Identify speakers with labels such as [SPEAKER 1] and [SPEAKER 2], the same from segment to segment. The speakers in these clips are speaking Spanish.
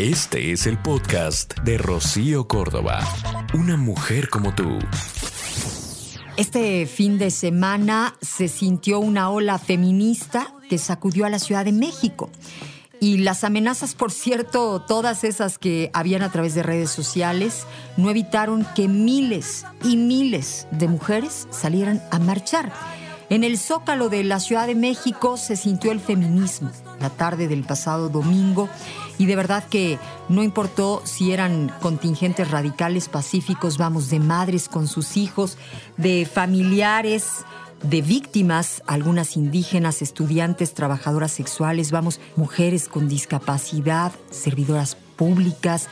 [SPEAKER 1] Este es el podcast de Rocío Córdoba. Una mujer como tú.
[SPEAKER 2] Este fin de semana se sintió una ola feminista que sacudió a la Ciudad de México. Y las amenazas, por cierto, todas esas que habían a través de redes sociales, no evitaron que miles y miles de mujeres salieran a marchar. En el zócalo de la Ciudad de México se sintió el feminismo la tarde del pasado domingo y de verdad que no importó si eran contingentes radicales pacíficos, vamos, de madres con sus hijos, de familiares, de víctimas, algunas indígenas, estudiantes, trabajadoras sexuales, vamos, mujeres con discapacidad, servidoras públicas,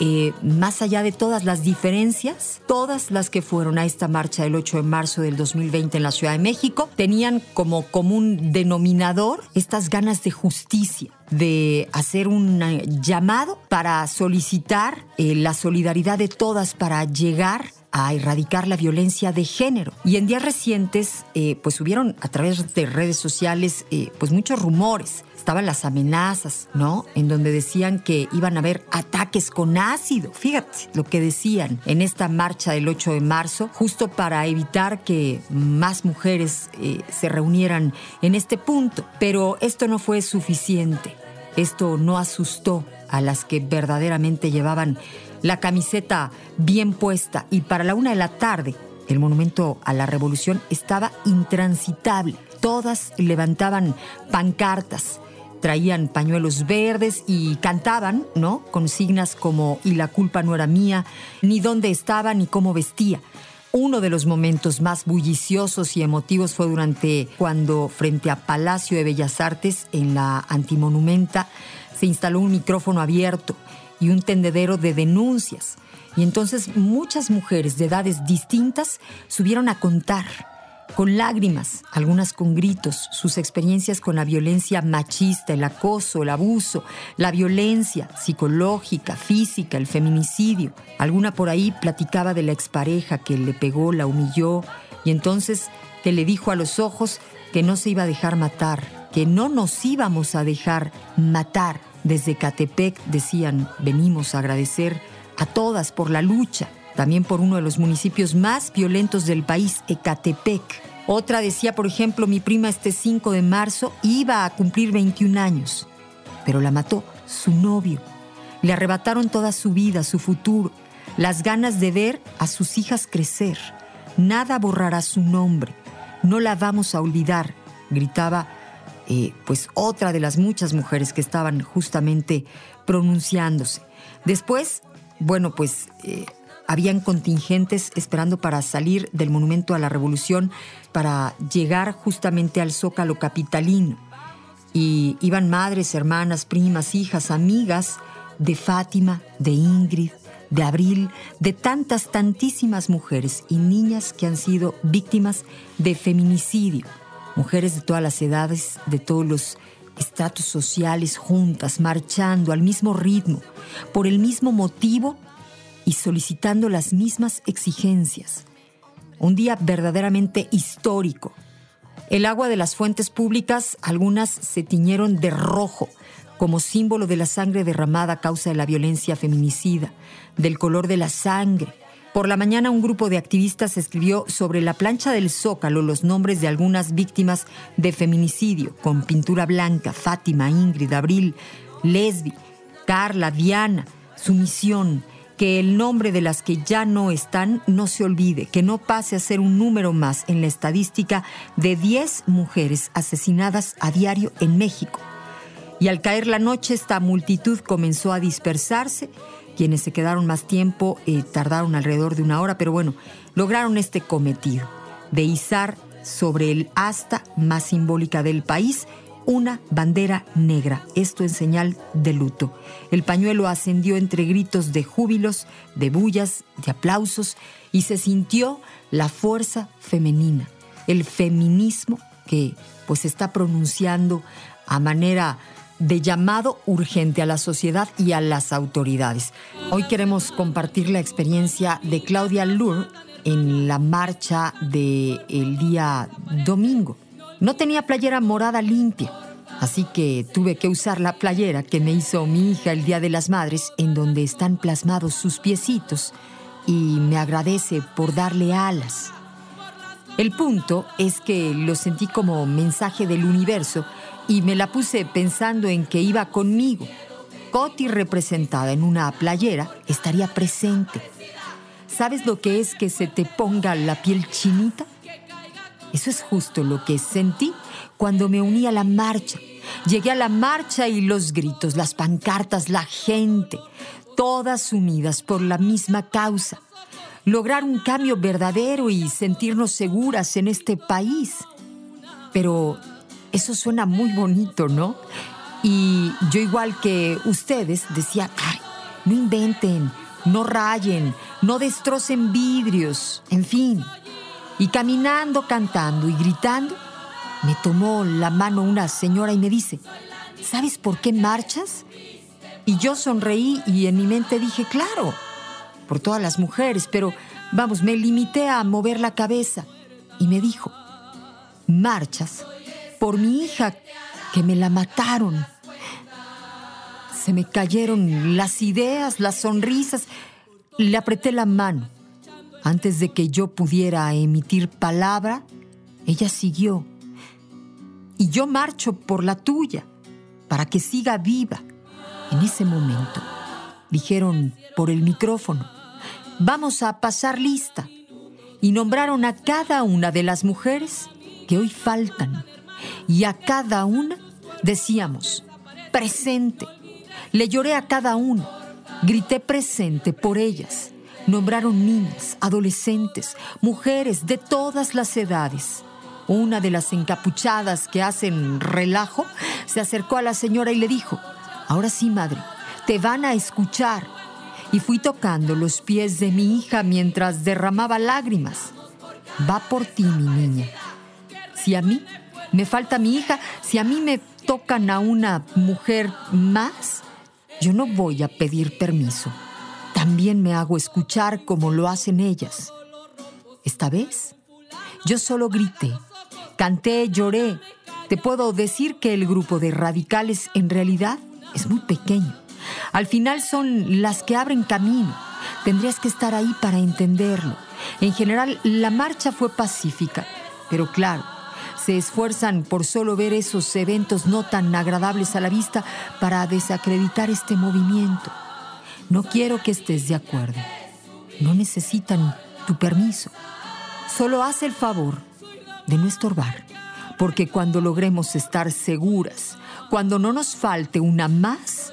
[SPEAKER 2] eh, más allá de todas las diferencias, todas las que fueron a esta marcha del 8 de marzo del 2020 en la Ciudad de México, tenían como común denominador estas ganas de justicia de hacer un eh, llamado para solicitar eh, la solidaridad de todas para llegar a erradicar la violencia de género. Y en días recientes, pues hubieron a través de redes sociales, pues muchos rumores estaban las amenazas, ¿no? En donde decían que iban a haber ataques con ácido. Fíjate lo que decían en esta marcha del 8 de marzo, justo para evitar que más mujeres eh, se reunieran en este punto. Pero esto no fue suficiente. Esto no asustó a las que verdaderamente llevaban la camiseta bien puesta y para la una de la tarde el monumento a la revolución estaba intransitable. Todas levantaban pancartas, traían pañuelos verdes y cantaban, ¿no? Consignas como y la culpa no era mía, ni dónde estaba, ni cómo vestía. Uno de los momentos más bulliciosos y emotivos fue durante cuando frente a Palacio de Bellas Artes, en la Antimonumenta, se instaló un micrófono abierto y un tendedero de denuncias. Y entonces muchas mujeres de edades distintas subieron a contar con lágrimas, algunas con gritos, sus experiencias con la violencia machista, el acoso, el abuso, la violencia psicológica, física, el feminicidio. Alguna por ahí platicaba de la expareja que le pegó, la humilló y entonces que le dijo a los ojos que no se iba a dejar matar, que no nos íbamos a dejar matar. Desde Catepec decían, venimos a agradecer a todas por la lucha también por uno de los municipios más violentos del país, Ecatepec. Otra decía, por ejemplo, mi prima este 5 de marzo iba a cumplir 21 años, pero la mató su novio. Le arrebataron toda su vida, su futuro, las ganas de ver a sus hijas crecer. Nada borrará su nombre, no la vamos a olvidar, gritaba eh, pues otra de las muchas mujeres que estaban justamente pronunciándose. Después, bueno, pues eh, habían contingentes esperando para salir del Monumento a la Revolución para llegar justamente al Zócalo capitalino. Y iban madres, hermanas, primas, hijas, amigas de Fátima, de Ingrid, de Abril, de tantas, tantísimas mujeres y niñas que han sido víctimas de feminicidio. Mujeres de todas las edades, de todos los estratos sociales juntas, marchando al mismo ritmo, por el mismo motivo y solicitando las mismas exigencias. Un día verdaderamente histórico. El agua de las fuentes públicas, algunas se tiñeron de rojo, como símbolo de la sangre derramada a causa de la violencia feminicida, del color de la sangre. Por la mañana un grupo de activistas escribió sobre la plancha del zócalo los nombres de algunas víctimas de feminicidio, con pintura blanca, Fátima, Ingrid, Abril, Lesbi, Carla, Diana, Sumisión, que el nombre de las que ya no están no se olvide, que no pase a ser un número más en la estadística de 10 mujeres asesinadas a diario en México. Y al caer la noche esta multitud comenzó a dispersarse. Quienes se quedaron más tiempo eh, tardaron alrededor de una hora, pero bueno, lograron este cometido de izar sobre el asta más simbólica del país una bandera negra, esto en señal de luto. El pañuelo ascendió entre gritos de júbilos, de bullas, de aplausos, y se sintió la fuerza femenina, el feminismo que pues está pronunciando a manera de llamado urgente a la sociedad y a las autoridades. Hoy queremos compartir la experiencia de Claudia Lur en la marcha del el día domingo. No tenía playera morada limpia, así que tuve que usar la playera que me hizo mi hija el Día de las Madres, en donde están plasmados sus piecitos, y me agradece por darle alas. El punto es que lo sentí como mensaje del universo y me la puse pensando en que iba conmigo. Coti representada en una playera estaría presente. ¿Sabes lo que es que se te ponga la piel chinita? Eso es justo lo que sentí cuando me uní a la marcha. Llegué a la marcha y los gritos, las pancartas, la gente, todas unidas por la misma causa. Lograr un cambio verdadero y sentirnos seguras en este país. Pero eso suena muy bonito, ¿no? Y yo igual que ustedes decía, ay, no inventen, no rayen, no destrocen vidrios, en fin. Y caminando, cantando y gritando, me tomó la mano una señora y me dice, ¿sabes por qué marchas? Y yo sonreí y en mi mente dije, claro, por todas las mujeres, pero vamos, me limité a mover la cabeza. Y me dijo, marchas por mi hija, que me la mataron. Se me cayeron las ideas, las sonrisas. Le apreté la mano antes de que yo pudiera emitir palabra, ella siguió. Y yo marcho por la tuya, para que siga viva. En ese momento, dijeron por el micrófono, vamos a pasar lista. Y nombraron a cada una de las mujeres que hoy faltan. Y a cada una decíamos, presente. Le lloré a cada una, grité presente por ellas Nombraron niñas, adolescentes, mujeres de todas las edades. Una de las encapuchadas que hacen relajo se acercó a la señora y le dijo, ahora sí, madre, te van a escuchar. Y fui tocando los pies de mi hija mientras derramaba lágrimas. Va por ti, mi niña. Si a mí me falta mi hija, si a mí me tocan a una mujer más, yo no voy a pedir permiso también me hago escuchar como lo hacen ellas. Esta vez, yo solo grité, canté, lloré. Te puedo decir que el grupo de radicales en realidad es muy pequeño. Al final son las que abren camino. Tendrías que estar ahí para entenderlo. En general, la marcha fue pacífica, pero claro, se esfuerzan por solo ver esos eventos no tan agradables a la vista para desacreditar este movimiento. No quiero que estés de acuerdo. No necesitan tu permiso. Solo haz el favor de no estorbar, porque cuando logremos estar seguras, cuando no nos falte una más,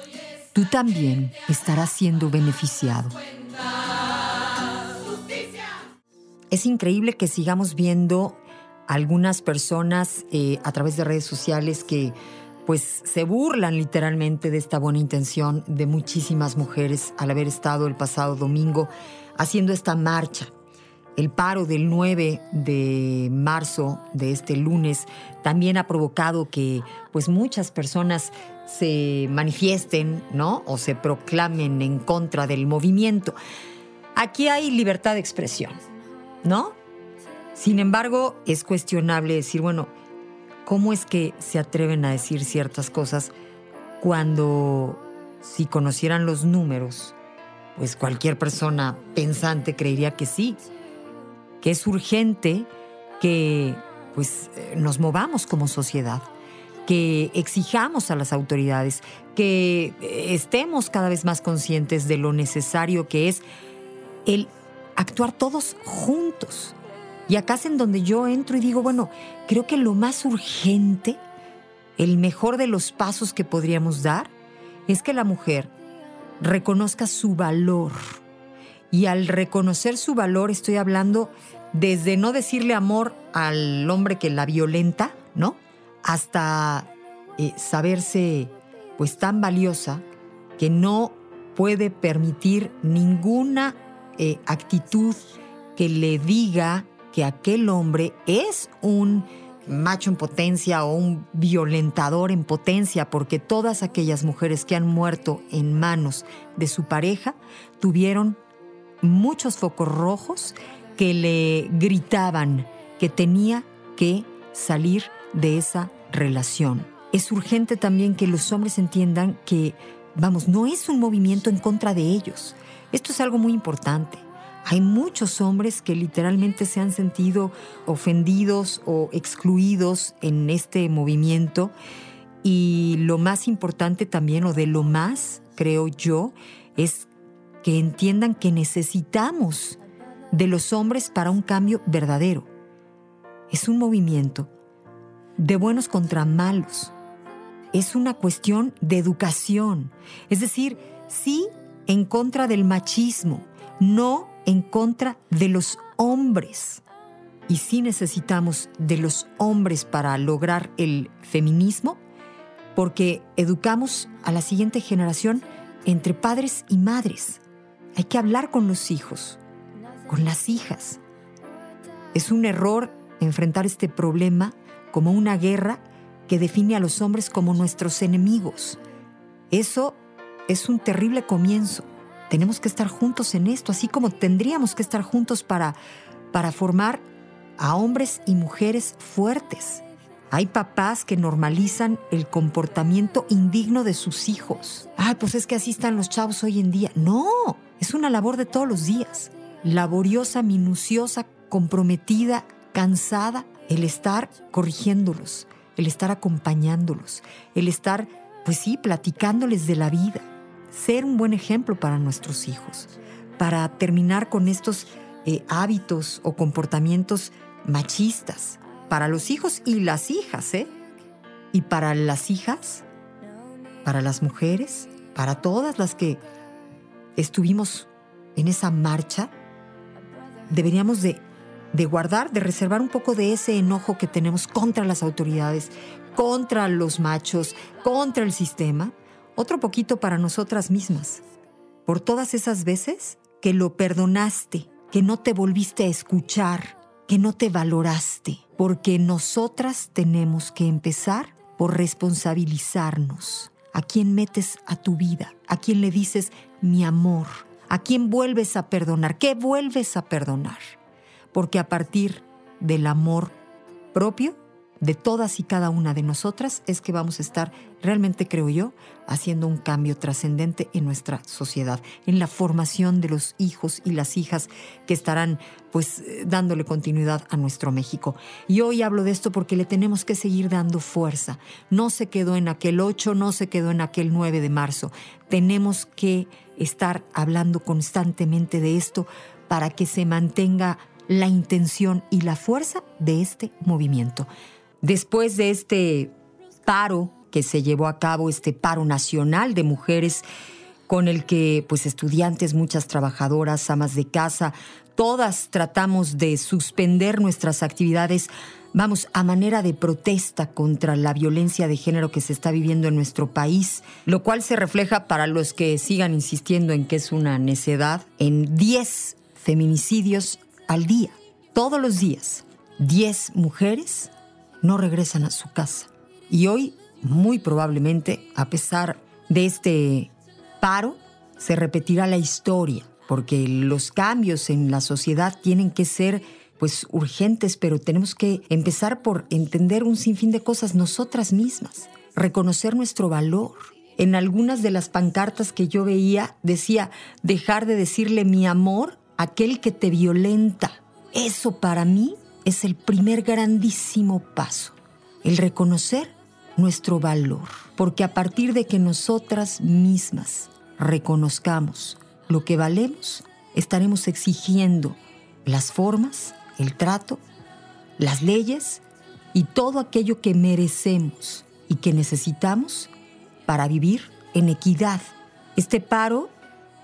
[SPEAKER 2] tú también estarás siendo beneficiado. Es increíble que sigamos viendo algunas personas eh, a través de redes sociales que pues se burlan literalmente de esta buena intención de muchísimas mujeres al haber estado el pasado domingo haciendo esta marcha. El paro del 9 de marzo de este lunes también ha provocado que pues muchas personas se manifiesten, ¿no? O se proclamen en contra del movimiento. Aquí hay libertad de expresión, ¿no? Sin embargo, es cuestionable decir, bueno, ¿cómo es que se atreven a decir ciertas cosas cuando si conocieran los números, pues cualquier persona pensante creería que sí, que es urgente que pues eh, nos movamos como sociedad, que exijamos a las autoridades, que eh, estemos cada vez más conscientes de lo necesario que es el actuar todos juntos y acá es en donde yo entro y digo, bueno, creo que lo más urgente, el mejor de los pasos que podríamos dar, es que la mujer reconozca su valor. Y al reconocer su valor estoy hablando desde no decirle amor al hombre que la violenta, ¿no? Hasta eh, saberse pues tan valiosa que no puede permitir ninguna eh, actitud que le diga que aquel hombre es un macho en potencia o un violentador en potencia, porque todas aquellas mujeres que han muerto en manos de su pareja tuvieron muchos focos rojos que le gritaban que tenía que salir de esa relación. Es urgente también que los hombres entiendan que, vamos, no es un movimiento en contra de ellos. Esto es algo muy importante. Hay muchos hombres que literalmente se han sentido ofendidos o excluidos en este movimiento y lo más importante también, o de lo más, creo yo, es que entiendan que necesitamos de los hombres para un cambio verdadero. Es un movimiento de buenos contra malos. Es una cuestión de educación. Es decir, sí en contra del machismo, no en contra de los hombres. Y sí necesitamos de los hombres para lograr el feminismo, porque educamos a la siguiente generación entre padres y madres. Hay que hablar con los hijos, con las hijas. Es un error enfrentar este problema como una guerra que define a los hombres como nuestros enemigos. Eso es un terrible comienzo tenemos que estar juntos en esto, así como tendríamos que estar juntos para, para formar a hombres y mujeres fuertes. Hay papás que normalizan el comportamiento indigno de sus hijos. Ay, pues es que así están los chavos hoy en día. No, es una labor de todos los días. Laboriosa, minuciosa, comprometida, cansada, el estar corrigiéndolos, el estar acompañándolos, el estar, pues sí, platicándoles de la vida ser un buen ejemplo para nuestros hijos, para terminar con estos eh, hábitos o comportamientos machistas, para los hijos y las hijas, ¿eh? Y para las hijas, para las mujeres, para todas las que estuvimos en esa marcha, deberíamos de, de guardar, de reservar un poco de ese enojo que tenemos contra las autoridades, contra los machos, contra el sistema, otro poquito para nosotras mismas, por todas esas veces que lo perdonaste, que no te volviste a escuchar, que no te valoraste, porque nosotras tenemos que empezar por responsabilizarnos. ¿A quién metes a tu vida? ¿A quién le dices mi amor? ¿A quién vuelves a perdonar? ¿Qué vuelves a perdonar? Porque a partir del amor propio de todas y cada una de nosotras es que vamos a estar realmente, creo yo, haciendo un cambio trascendente en nuestra sociedad, en la formación de los hijos y las hijas que estarán pues eh, dándole continuidad a nuestro México. Y hoy hablo de esto porque le tenemos que seguir dando fuerza. No se quedó en aquel 8, no se quedó en aquel 9 de marzo. Tenemos que estar hablando constantemente de esto para que se mantenga la intención y la fuerza de este movimiento. Después de este paro que se llevó a cabo, este paro nacional de mujeres, con el que pues estudiantes, muchas trabajadoras, amas de casa, todas tratamos de suspender nuestras actividades, vamos, a manera de protesta contra la violencia de género que se está viviendo en nuestro país, lo cual se refleja para los que sigan insistiendo en que es una necedad, en 10 feminicidios al día, todos los días, 10 mujeres no regresan a su casa. Y hoy, muy probablemente, a pesar de este paro, se repetirá la historia, porque los cambios en la sociedad tienen que ser pues urgentes, pero tenemos que empezar por entender un sinfín de cosas nosotras mismas, reconocer nuestro valor. En algunas de las pancartas que yo veía decía dejar de decirle mi amor a aquel que te violenta. Eso para mí es el primer grandísimo paso, el reconocer nuestro valor, porque a partir de que nosotras mismas reconozcamos lo que valemos, estaremos exigiendo las formas, el trato, las leyes y todo aquello que merecemos y que necesitamos para vivir en equidad. Este paro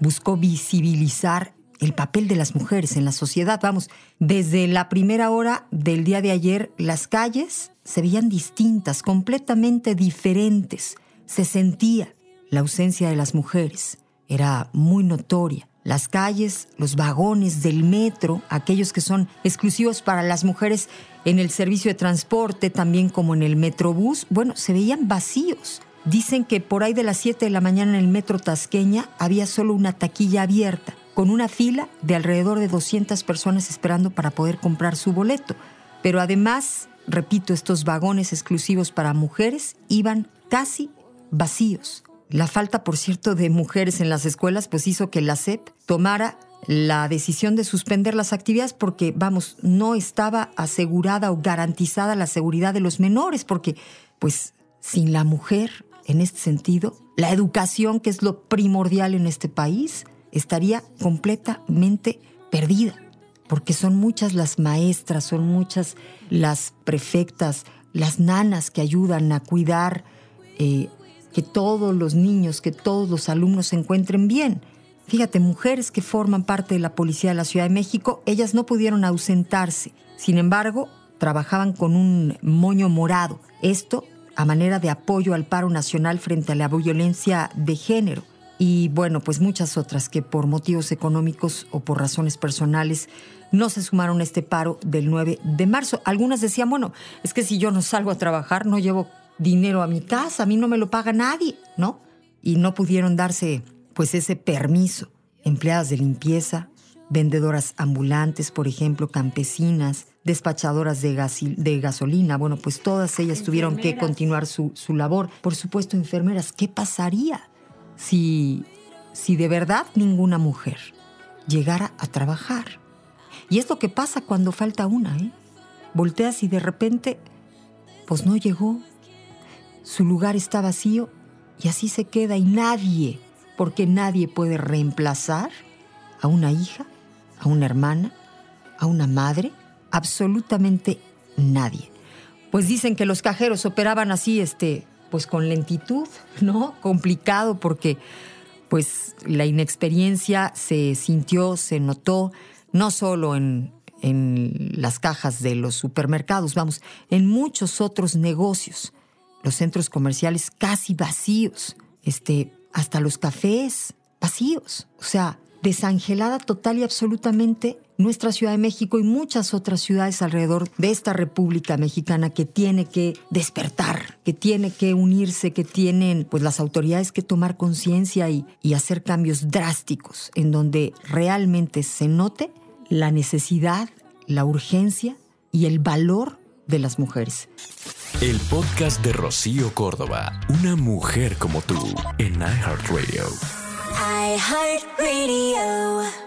[SPEAKER 2] buscó visibilizar el papel de las mujeres en la sociedad. Vamos, desde la primera hora del día de ayer, las calles se veían distintas, completamente diferentes. Se sentía la ausencia de las mujeres. Era muy notoria. Las calles, los vagones del metro, aquellos que son exclusivos para las mujeres en el servicio de transporte, también como en el metrobús, bueno, se veían vacíos. Dicen que por ahí de las 7 de la mañana en el metro Tasqueña había solo una taquilla abierta, con una fila de alrededor de 200 personas esperando para poder comprar su boleto. Pero además, repito, estos vagones exclusivos para mujeres iban casi vacíos. La falta, por cierto, de mujeres en las escuelas pues hizo que la SEP tomara la decisión de suspender las actividades porque, vamos, no estaba asegurada o garantizada la seguridad de los menores, porque, pues, sin la mujer, en este sentido, la educación, que es lo primordial en este país, estaría completamente perdida, porque son muchas las maestras, son muchas las prefectas, las nanas que ayudan a cuidar eh, que todos los niños, que todos los alumnos se encuentren bien. Fíjate, mujeres que forman parte de la Policía de la Ciudad de México, ellas no pudieron ausentarse. Sin embargo, trabajaban con un moño morado. Esto a manera de apoyo al paro nacional frente a la violencia de género. Y bueno, pues muchas otras que por motivos económicos o por razones personales no se sumaron a este paro del 9 de marzo. Algunas decían, bueno, es que si yo no salgo a trabajar, no llevo dinero a mi casa, a mí no me lo paga nadie, ¿no? Y no pudieron darse pues ese permiso. Empleadas de limpieza, vendedoras ambulantes, por ejemplo, campesinas, despachadoras de, de gasolina, bueno, pues todas ellas tuvieron que continuar su, su, labor. Por supuesto, enfermeras, ¿qué pasaría si, si de verdad ninguna mujer llegara a trabajar? Y es lo que pasa cuando falta una, ¿eh? Volteas y de repente, pues no llegó, su lugar está vacío y así se queda y nadie, porque nadie puede reemplazar a una hija, a una hermana, a una madre, absolutamente nadie. Pues dicen que los cajeros operaban así, este, pues con lentitud, ¿no? Complicado porque pues la inexperiencia se sintió, se notó, no solo en, en las cajas de los supermercados, vamos, en muchos otros negocios los centros comerciales casi vacíos, este, hasta los cafés vacíos. O sea, desangelada total y absolutamente nuestra Ciudad de México y muchas otras ciudades alrededor de esta República Mexicana que tiene que despertar, que tiene que unirse, que tienen pues las autoridades que tomar conciencia y, y hacer cambios drásticos en donde realmente se note la necesidad, la urgencia y el valor de las mujeres.
[SPEAKER 1] El podcast de Rocío Córdoba, una mujer como tú, en iHeartRadio. iHeartRadio.